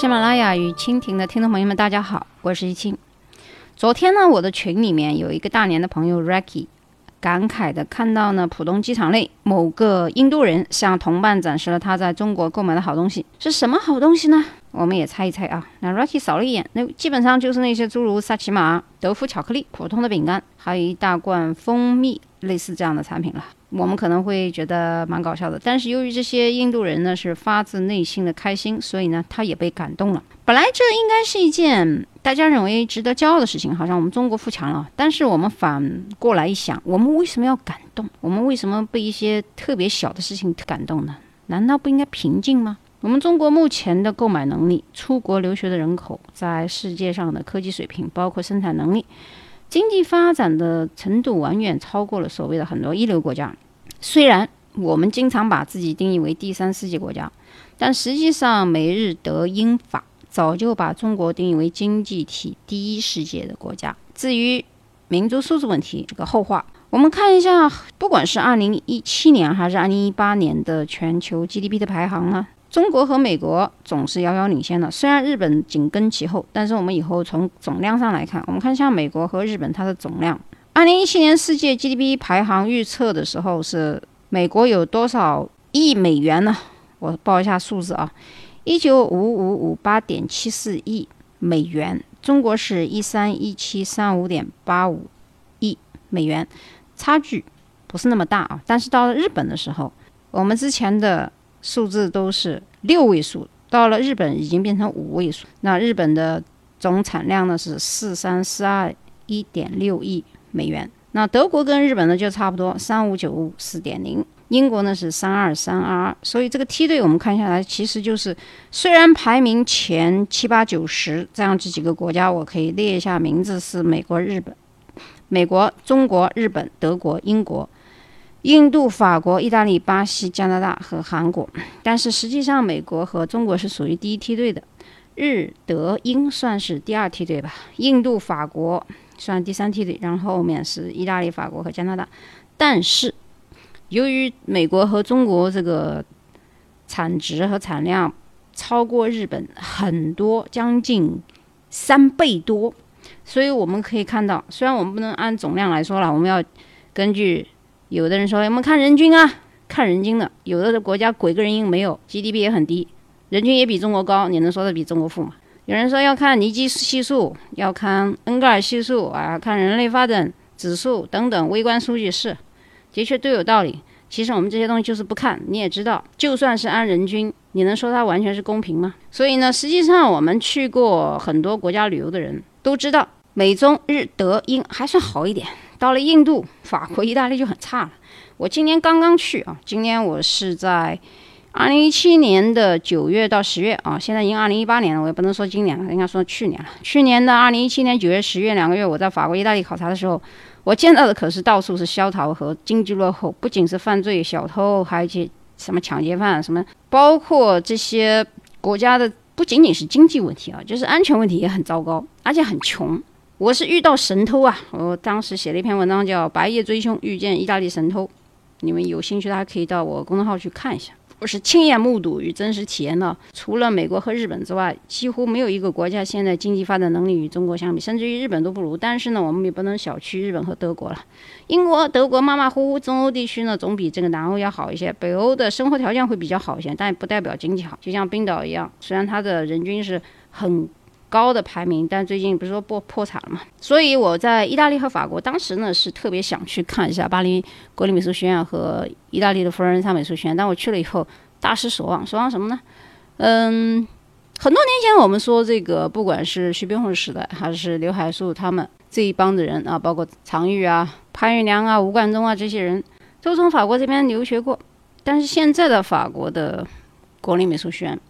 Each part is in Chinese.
喜马拉雅与蜻蜓的听众朋友们，大家好，我是一清。昨天呢，我的群里面有一个大连的朋友 Racky，感慨的看到呢，浦东机场内某个印度人向同伴展示了他在中国购买的好东西，是什么好东西呢？我们也猜一猜啊。那 Rocky 扫了一眼，那基本上就是那些诸如萨琪玛、德芙巧克力、普通的饼干，还有一大罐蜂蜜，类似这样的产品了。我们可能会觉得蛮搞笑的，但是由于这些印度人呢是发自内心的开心，所以呢他也被感动了。本来这应该是一件大家认为值得骄傲的事情，好像我们中国富强了。但是我们反过来一想，我们为什么要感动？我们为什么被一些特别小的事情感动呢？难道不应该平静吗？我们中国目前的购买能力、出国留学的人口，在世界上的科技水平，包括生产能力。经济发展的程度远远超过了所谓的很多一流国家。虽然我们经常把自己定义为第三世界国家，但实际上美日德英法早就把中国定义为经济体第一世界的国家。至于民族素质问题，这个后话。我们看一下，不管是二零一七年还是二零一八年的全球 GDP 的排行呢？中国和美国总是遥遥领先的，虽然日本紧跟其后，但是我们以后从总量上来看，我们看一下美国和日本它的总量。二零一七年世界 GDP 排行预测的时候是美国有多少亿美元呢？我报一下数字啊，一九五五五八点七四亿美元，中国是一三一七三五点八五亿美元，差距不是那么大啊。但是到了日本的时候，我们之前的。数字都是六位数，到了日本已经变成五位数。那日本的总产量呢是四三四二一点六亿美元。那德国跟日本呢就差不多三五九五四点零，英国呢是三二三二二。所以这个梯队我们看下来，其实就是虽然排名前七八九十这样这几个国家，我可以列一下名字是美国、日本、美国、中国、日本、德国、英国。印度、法国、意大利、巴西、加拿大和韩国，但是实际上美国和中国是属于第一梯队的，日、德、英算是第二梯队吧，印度、法国算第三梯队，然后后面是意大利、法国和加拿大。但是由于美国和中国这个产值和产量超过日本很多，将近三倍多，所以我们可以看到，虽然我们不能按总量来说了，我们要根据。有的人说，我们看人均啊，看人均的。有的国家鬼个人均没有，GDP 也很低，人均也比中国高，你能说的比中国富吗？有人说要看尼基系数，要看恩格尔系数啊，看人类发展指数等等微观数据是，的确都有道理。其实我们这些东西就是不看，你也知道，就算是按人均，你能说它完全是公平吗？所以呢，实际上我们去过很多国家旅游的人都知道，美中日德英还算好一点。到了印度、法国、意大利就很差了。我今年刚刚去啊，今年我是在二零一七年的九月到十月啊，现在已经二零一八年了，我也不能说今年了，应该说去年了。去年的二零一七年九月、十月两个月，我在法国、意大利考察的时候，我见到的可是到处是萧条和经济落后，不仅是犯罪、小偷，还有一些什么抢劫犯，什么包括这些国家的不仅仅是经济问题啊，就是安全问题也很糟糕，而且很穷。我是遇到神偷啊！我当时写了一篇文章，叫《白夜追凶遇见意大利神偷》，你们有兴趣的还可以到我公众号去看一下。我是亲眼目睹与真实体验到，除了美国和日本之外，几乎没有一个国家现在经济发展能力与中国相比，甚至于日本都不如。但是呢，我们也不能小觑日本和德国了。英国、德国马马虎虎，中欧地区呢总比这个南欧要好一些。北欧的生活条件会比较好一些，但不代表经济好。就像冰岛一样，虽然它的人均是很。高的排名，但最近不是说破破产了嘛？所以我在意大利和法国，当时呢是特别想去看一下巴黎国立美术学院和意大利的佛罗伦萨美术学院。但我去了以后，大失所望。所望什么呢？嗯，很多年前我们说这个，不管是徐悲鸿时代，还是刘海粟他们这一帮的人啊，包括常玉啊、潘玉良啊、吴冠中啊这些人，都从法国这边留学过。但是现在的法国的国立美术学院。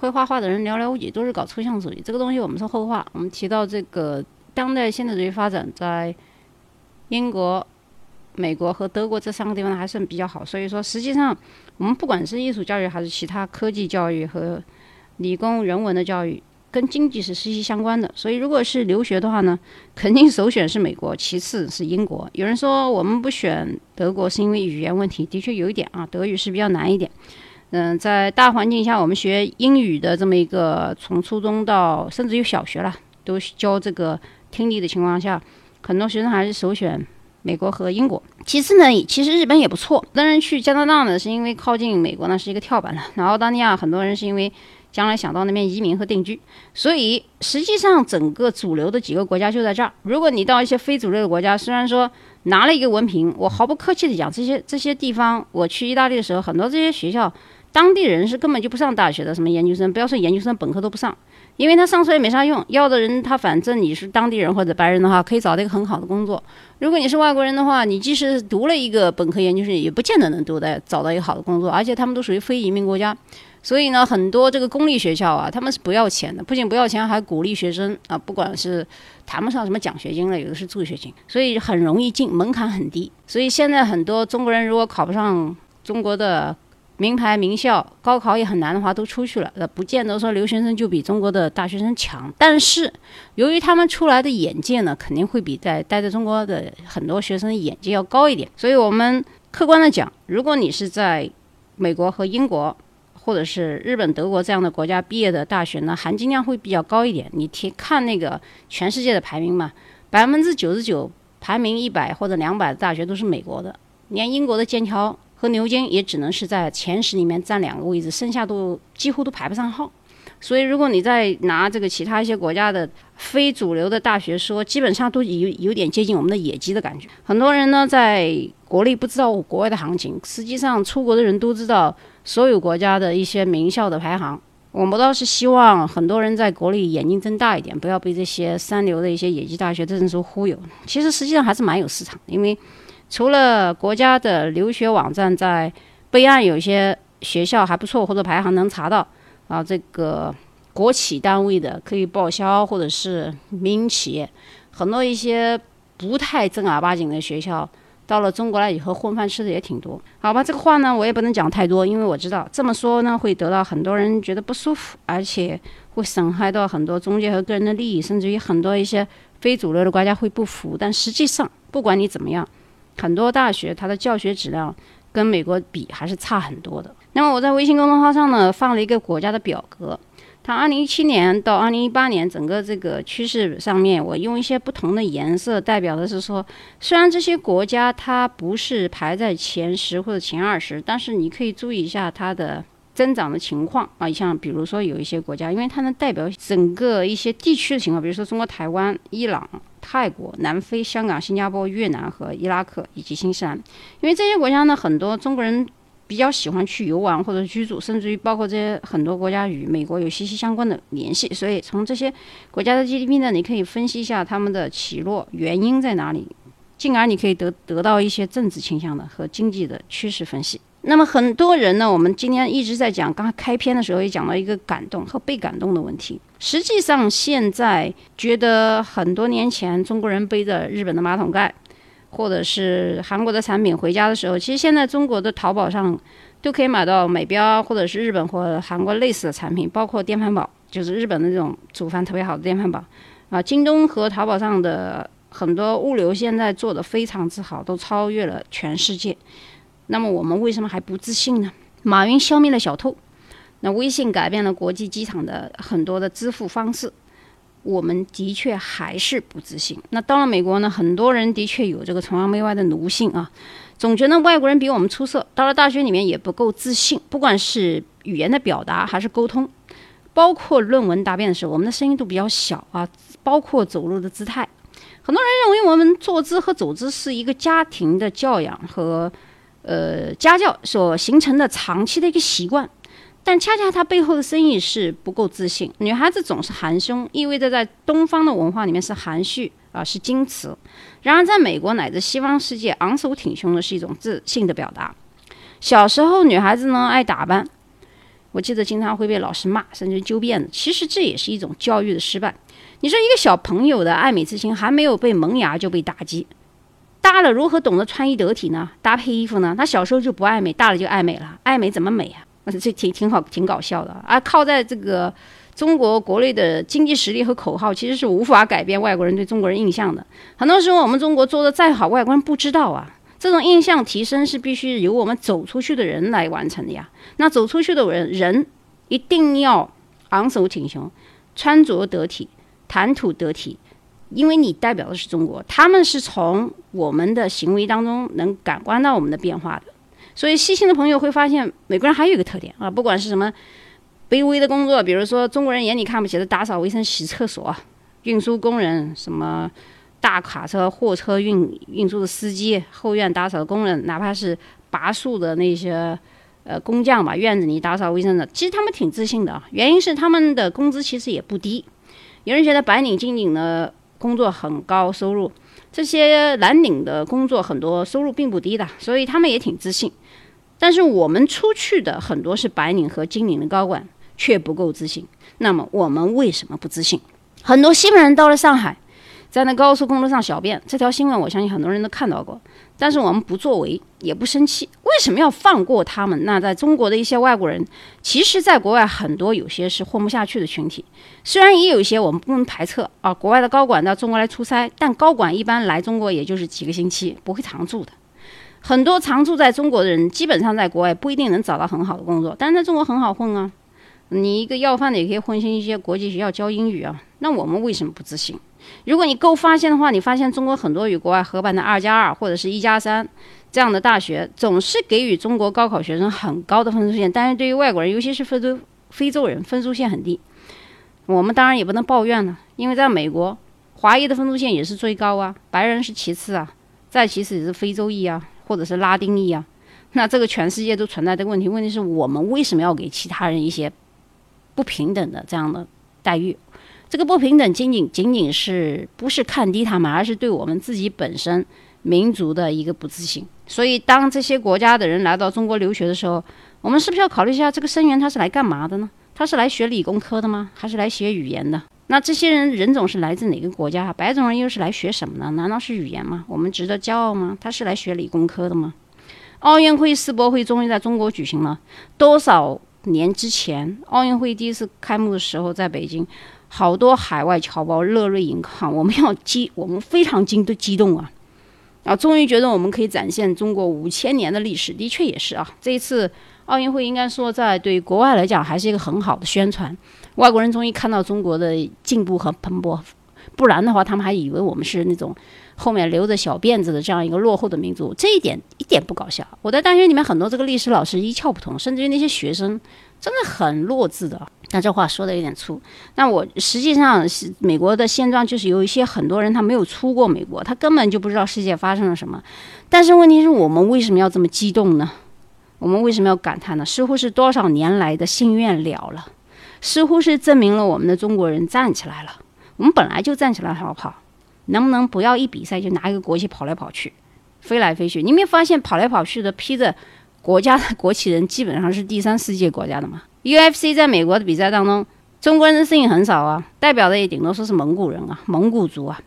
会画画的人寥寥无几，都是搞抽象主义。这个东西我们是后话。我们提到这个当代现代主义发展在英国、美国和德国这三个地方还算比较好。所以说，实际上我们不管是艺术教育还是其他科技教育和理工人文的教育，跟经济是息息相关的。所以，如果是留学的话呢，肯定首选是美国，其次是英国。有人说我们不选德国是因为语言问题，的确有一点啊，德语是比较难一点。嗯，在大环境下，我们学英语的这么一个，从初中到甚至于小学了，都教这个听力的情况下，很多学生还是首选美国和英国。其次呢，其实日本也不错。当然去加拿大呢，是因为靠近美国呢是一个跳板了。然后澳大利亚很多人是因为将来想到那边移民和定居。所以实际上整个主流的几个国家就在这儿。如果你到一些非主流的国家，虽然说拿了一个文凭，我毫不客气的讲，这些这些地方，我去意大利的时候，很多这些学校。当地人是根本就不上大学的，什么研究生，不要说研究生，本科都不上，因为他上出来没啥用。要的人他反正你是当地人或者白人的话，可以找到一个很好的工作。如果你是外国人的话，你即使读了一个本科研究生，也不见得能读的找到一个好的工作。而且他们都属于非移民国家，所以呢，很多这个公立学校啊，他们是不要钱的，不仅不要钱，还鼓励学生啊，不管是谈不上什么奖学金了，有的是助学金，所以很容易进，门槛很低。所以现在很多中国人如果考不上中国的。名牌名校，高考也很难的话，都出去了。那，不见得说留学生就比中国的大学生强，但是由于他们出来的眼界呢，肯定会比在待在中国的很多学生眼界要高一点。所以，我们客观的讲，如果你是在美国和英国，或者是日本、德国这样的国家毕业的大学呢，含金量会比较高一点。你听看那个全世界的排名嘛，百分之九十九排名一百或者两百的大学都是美国的，连英国的剑桥。和牛津也只能是在前十里面占两个位置，剩下都几乎都排不上号。所以，如果你再拿这个其他一些国家的非主流的大学说，基本上都有有点接近我们的野鸡的感觉。很多人呢，在国内不知道国外的行情，实际上出国的人都知道所有国家的一些名校的排行。我们倒是希望很多人在国内眼睛睁大一点，不要被这些三流的一些野鸡大学的证书忽悠。其实实际上还是蛮有市场的，因为。除了国家的留学网站在备案，有些学校还不错，或者排行能查到啊，这个国企单位的可以报销，或者是民营企业，很多一些不太正儿八经的学校，到了中国来以后混饭吃的也挺多。好吧，这个话呢我也不能讲太多，因为我知道这么说呢会得到很多人觉得不舒服，而且会损害到很多中介和个人的利益，甚至于很多一些非主流的国家会不服。但实际上，不管你怎么样。很多大学它的教学质量跟美国比还是差很多的。那么我在微信公众号上呢放了一个国家的表格，它二零一七年到二零一八年整个这个趋势上面，我用一些不同的颜色代表的是说，虽然这些国家它不是排在前十或者前二十，但是你可以注意一下它的增长的情况啊。像比如说有一些国家，因为它能代表整个一些地区的情况，比如说中国台湾、伊朗。泰国、南非、香港、新加坡、越南和伊拉克以及新西兰，因为这些国家呢，很多中国人比较喜欢去游玩或者居住，甚至于包括这些很多国家与美国有息息相关的联系，所以从这些国家的 GDP 呢，你可以分析一下他们的起落原因在哪里，进而你可以得得到一些政治倾向的和经济的趋势分析。那么很多人呢，我们今天一直在讲，刚开篇的时候也讲到一个感动和被感动的问题。实际上，现在觉得很多年前中国人背着日本的马桶盖，或者是韩国的产品回家的时候，其实现在中国的淘宝上都可以买到美标或者是日本或韩国类似的产品，包括电饭煲，就是日本的这种煮饭特别好的电饭煲。啊，京东和淘宝上的很多物流现在做的非常之好，都超越了全世界。那么我们为什么还不自信呢？马云消灭了小偷，那微信改变了国际机场的很多的支付方式，我们的确还是不自信。那到了美国呢，很多人的确有这个崇洋媚外的奴性啊，总觉得外国人比我们出色。到了大学里面也不够自信，不管是语言的表达还是沟通，包括论文答辩的时候，我们的声音都比较小啊，包括走路的姿态，很多人认为我们坐姿和走姿是一个家庭的教养和。呃，家教所形成的长期的一个习惯，但恰恰它背后的深意是不够自信。女孩子总是含胸，意味着在东方的文化里面是含蓄啊，是矜持。然而，在美国乃至西方世界，昂首挺胸的是一种自信的表达。小时候，女孩子呢爱打扮，我记得经常会被老师骂，甚至揪辫子。其实这也是一种教育的失败。你说一个小朋友的爱美之心还没有被萌芽就被打击。大了如何懂得穿衣得体呢？搭配衣服呢？他小时候就不爱美，大了就爱美了。爱美怎么美啊？这挺挺好，挺搞笑的啊！靠在这个中国国内的经济实力和口号，其实是无法改变外国人对中国人印象的。很多时候，我们中国做的再好，外国人不知道啊。这种印象提升是必须由我们走出去的人来完成的呀。那走出去的人，人一定要昂首挺胸，穿着得体，谈吐得体，因为你代表的是中国，他们是从我们的行为当中能感官到我们的变化的。所以细心的朋友会发现，美国人还有一个特点啊，不管是什么卑微的工作，比如说中国人眼里看不起的打扫卫生、洗厕所，运输工人，什么大卡车、货车运运输的司机，后院打扫的工人，哪怕是拔树的那些呃工匠吧，院子里打扫卫生的，其实他们挺自信的啊。原因是他们的工资其实也不低，有人觉得白领、金领的工作很高收入，这些蓝领的工作很多收入并不低的，所以他们也挺自信。但是我们出去的很多是白领和金领的高管，却不够自信。那么我们为什么不自信？很多西方人到了上海，在那高速公路上小便，这条新闻我相信很多人都看到过。但是我们不作为，也不生气，为什么要放过他们？那在中国的一些外国人，其实在国外很多有些是混不下去的群体。虽然也有一些我们不能排斥啊，国外的高管到中国来出差，但高管一般来中国也就是几个星期，不会常住的。很多常住在中国的人，基本上在国外不一定能找到很好的工作，但是在中国很好混啊。你一个要饭的也可以混进一些国际学校教英语啊。那我们为什么不自信？如果你够发现的话，你发现中国很多与国外合办的二加二或者是一加三这样的大学，总是给予中国高考学生很高的分数线，但是对于外国人，尤其是非洲非洲人，分数线很低。我们当然也不能抱怨了，因为在美国，华裔的分数线也是最高啊，白人是其次啊，再其次也是非洲裔啊。或者是拉丁裔啊，那这个全世界都存在的问题。问题是我们为什么要给其他人一些不平等的这样的待遇？这个不平等仅仅仅仅是不是看低他们，而是对我们自己本身民族的一个不自信。所以，当这些国家的人来到中国留学的时候，我们是不是要考虑一下，这个生源他是来干嘛的呢？他是来学理工科的吗？还是来学语言的？那这些人人种是来自哪个国家？白种人又是来学什么呢？难道是语言吗？我们值得骄傲吗？他是来学理工科的吗？奥运会世博会终于在中国举行了。多少年之前，奥运会第一次开幕的时候，在北京，好多海外侨胞热泪盈眶。我们要激，我们非常激的激动啊！啊，终于觉得我们可以展现中国五千年的历史。的确也是啊，这一次奥运会应该说在对国外来讲还是一个很好的宣传。外国人终于看到中国的进步和蓬勃，不然的话，他们还以为我们是那种后面留着小辫子的这样一个落后的民族。这一点一点不搞笑。我在大学里面很多这个历史老师一窍不通，甚至于那些学生真的很弱智的。那这话说的有点粗。那我实际上是美国的现状，就是有一些很多人他没有出过美国，他根本就不知道世界发生了什么。但是问题是我们为什么要这么激动呢？我们为什么要感叹呢？似乎是多少年来的心愿了了。似乎是证明了我们的中国人站起来了。我们本来就站起来好不好？能不能不要一比赛就拿一个国旗跑来跑去，飞来飞去？你没发现跑来跑去的披着国家的国旗人基本上是第三世界国家的吗？UFC 在美国的比赛当中，中国人的身影很少啊，代表的也顶多说是蒙古人啊，蒙古族啊。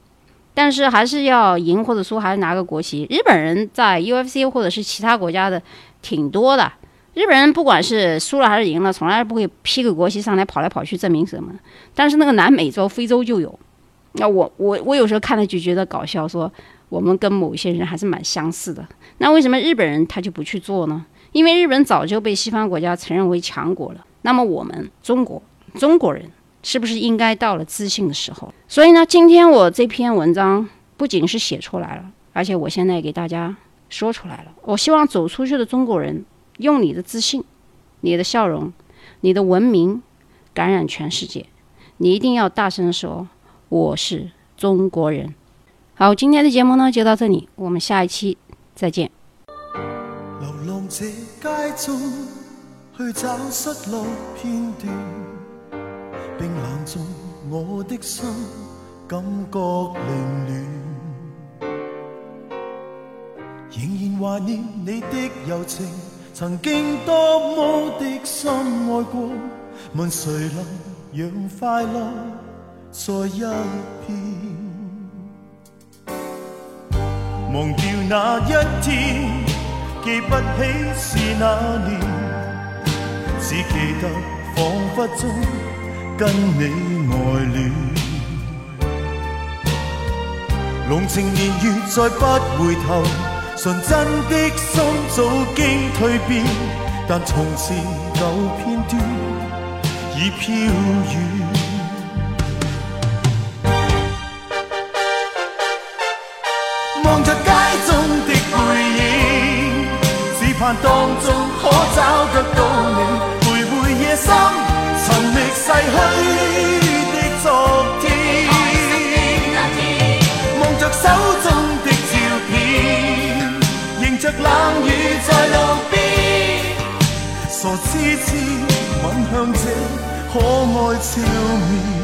但是还是要赢或者输，还是拿个国旗。日本人在 UFC 或者是其他国家的挺多的。日本人不管是输了还是赢了，从来不会披个国旗上来跑来跑去证明什么。但是那个南美洲、非洲就有。那我我我有时候看了就觉得搞笑，说我们跟某些人还是蛮相似的。那为什么日本人他就不去做呢？因为日本早就被西方国家承认为强国了。那么我们中国中国人是不是应该到了自信的时候？所以呢，今天我这篇文章不仅是写出来了，而且我现在给大家说出来了。我希望走出去的中国人。用你的自信、你的笑容、你的文明感染全世界。你一定要大声说：“我是中国人。”好，今天的节目呢就到这里，我们下一期再见。街中去找失落片段，冰冷中我的心感觉凌乱，仍然怀念你的柔情。曾经多么的深爱过，问谁能让快乐再一片？忘掉那一天，记不起是哪年，只记得仿佛中跟你爱恋。浓情年月再不回头。纯真的心早经蜕变，但从前旧片段已飘远。望着当中可找得到你，徘徊夜深，寻觅逝去的昨天。望着手中的照片，迎着冷雨在路边，傻痴痴吻向这可爱笑面。